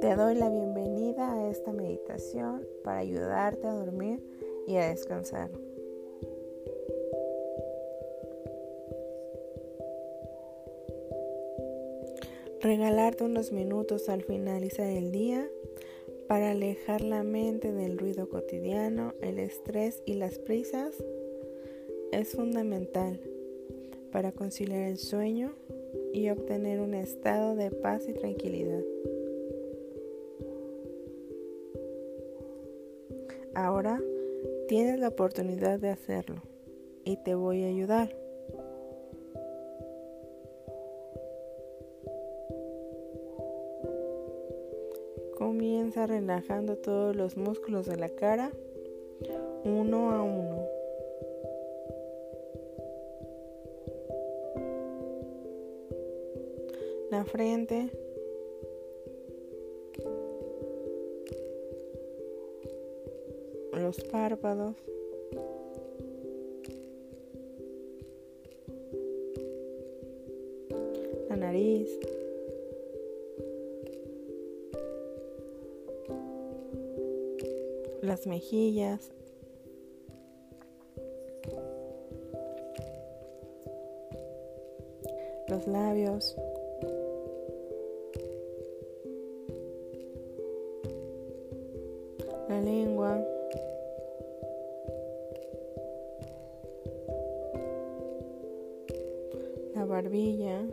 Te doy la bienvenida a esta meditación para ayudarte a dormir y a descansar. Regalarte unos minutos al finalizar el día para alejar la mente del ruido cotidiano, el estrés y las prisas es fundamental para conciliar el sueño y obtener un estado de paz y tranquilidad. Ahora tienes la oportunidad de hacerlo y te voy a ayudar. Comienza relajando todos los músculos de la cara uno a uno. Frente. Los párpados, la nariz, las mejillas, los labios, la barbilla,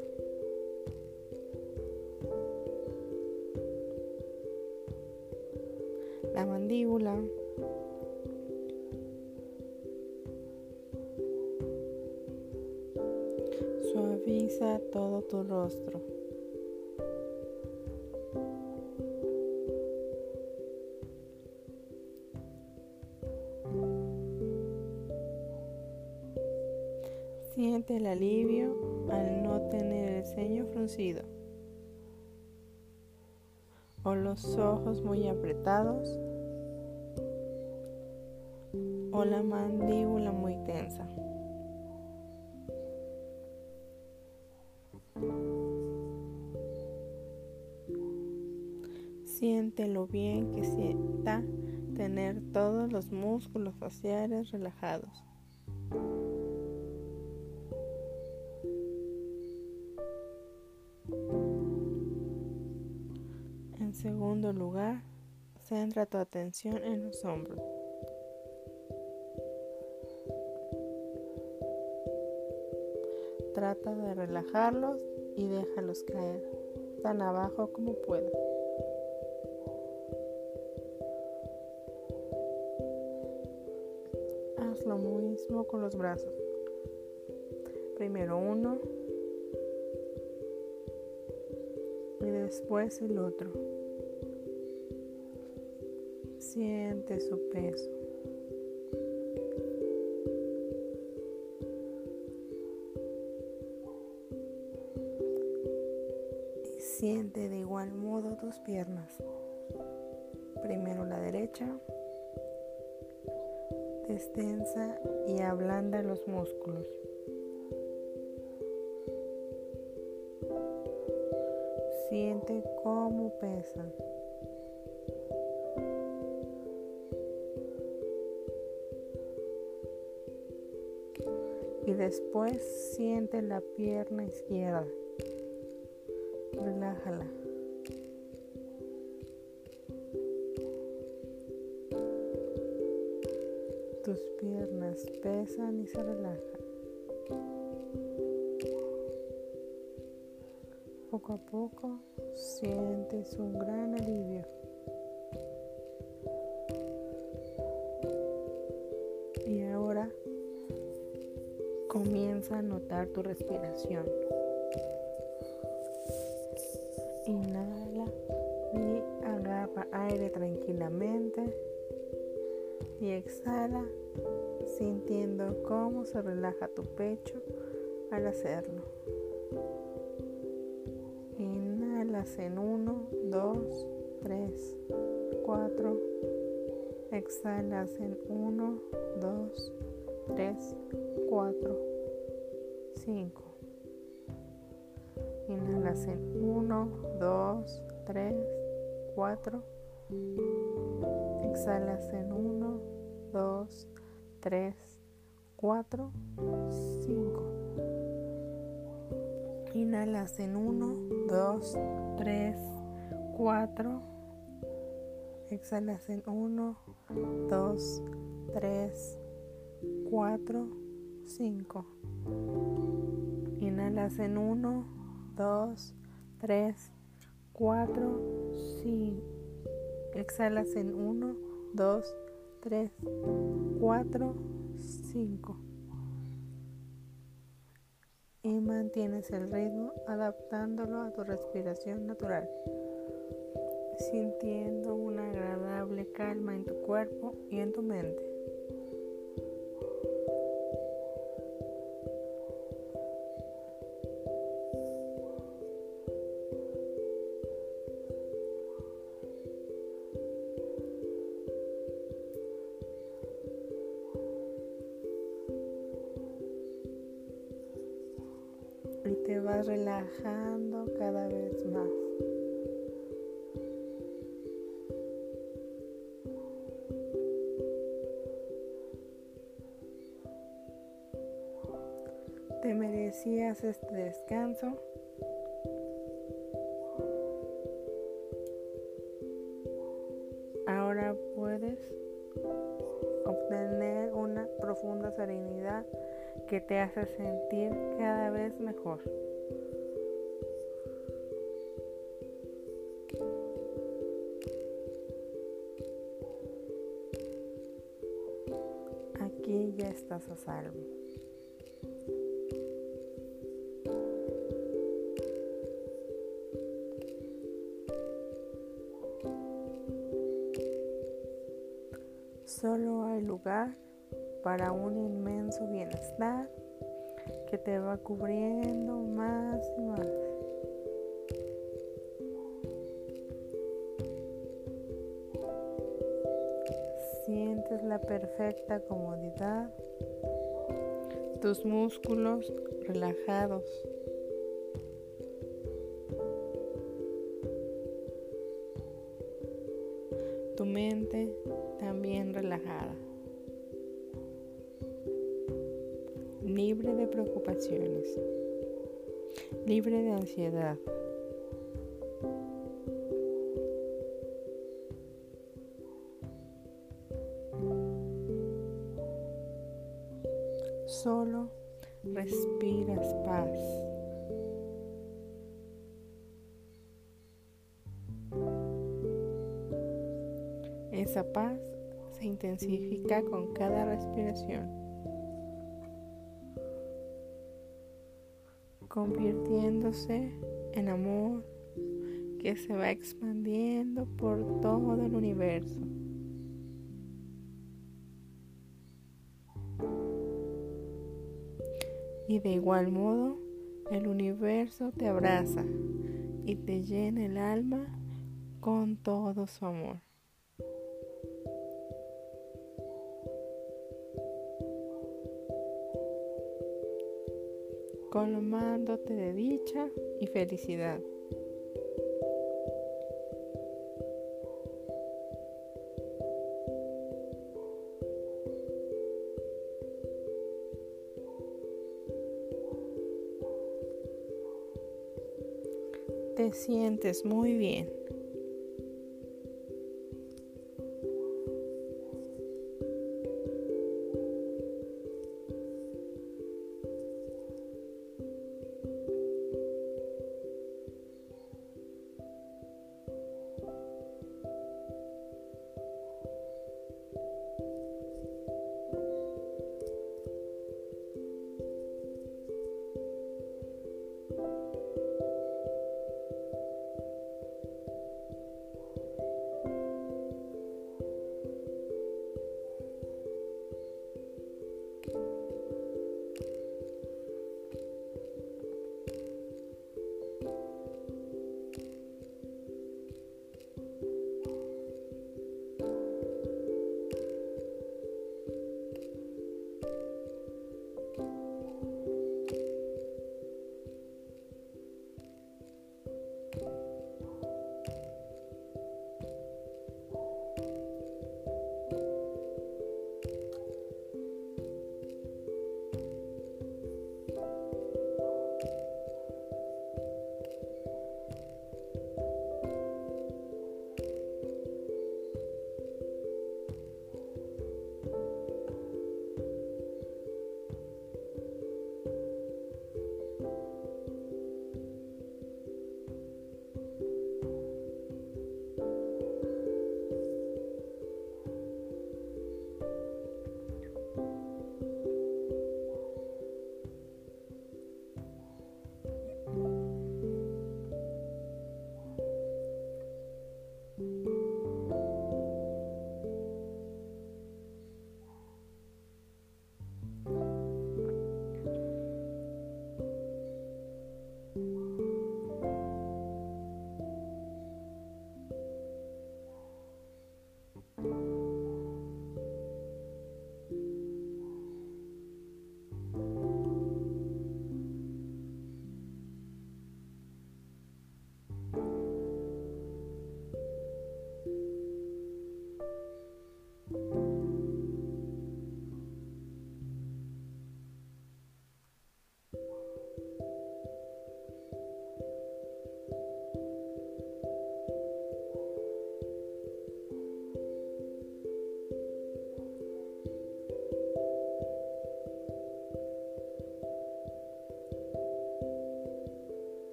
la mandíbula, suaviza todo tu rostro. El alivio al no tener el ceño fruncido o los ojos muy apretados o la mandíbula muy tensa. Siente lo bien que sienta tener todos los músculos faciales relajados. En segundo lugar, centra tu atención en los hombros. Trata de relajarlos y déjalos caer tan abajo como puedas. Haz lo mismo con los brazos. Primero uno y después el otro. Siente su peso. Y siente de igual modo tus piernas. Primero la derecha. Destensa y ablanda los músculos. Siente cómo pesan. Después siente la pierna izquierda. Relájala. Tus piernas pesan y se relajan. Poco a poco sientes un gran alivio. Comienza a notar tu respiración. Inhala y agarra aire tranquilamente y exhala sintiendo cómo se relaja tu pecho al hacerlo. Inhalas en 1, 2, 3, 4. Exhalas en 1, 2, 3, 4, 5. Inhalas en 1, 2, 3, 4. Exhalas en 1, 2, 3, 4, 5. Inhalas en 1, 2, 3, 4. Exhalas en 1, 2, 3, 4, 5. Inhalas en 1, 2, 3, 4, 5. Exhalas en 1, 2, 3, 4, 5. Y mantienes el ritmo adaptándolo a tu respiración natural, sintiendo una agradable calma en tu cuerpo y en tu mente. Relajando cada vez más. Te merecías este descanso. Ahora puedes obtener una profunda serenidad que te hace sentir cada vez mejor. Aquí ya estás a salvo. Solo hay lugar para un inmenso bienestar que te va cubriendo más y más. Sientes la perfecta comodidad, tus músculos relajados. Tu mente también relajada. libre de preocupaciones, libre de ansiedad. Respiras paz. Esa paz se intensifica con cada respiración. convirtiéndose en amor que se va expandiendo por todo el universo. Y de igual modo, el universo te abraza y te llena el alma con todo su amor. colmándote de dicha y felicidad. Sientes muy bien.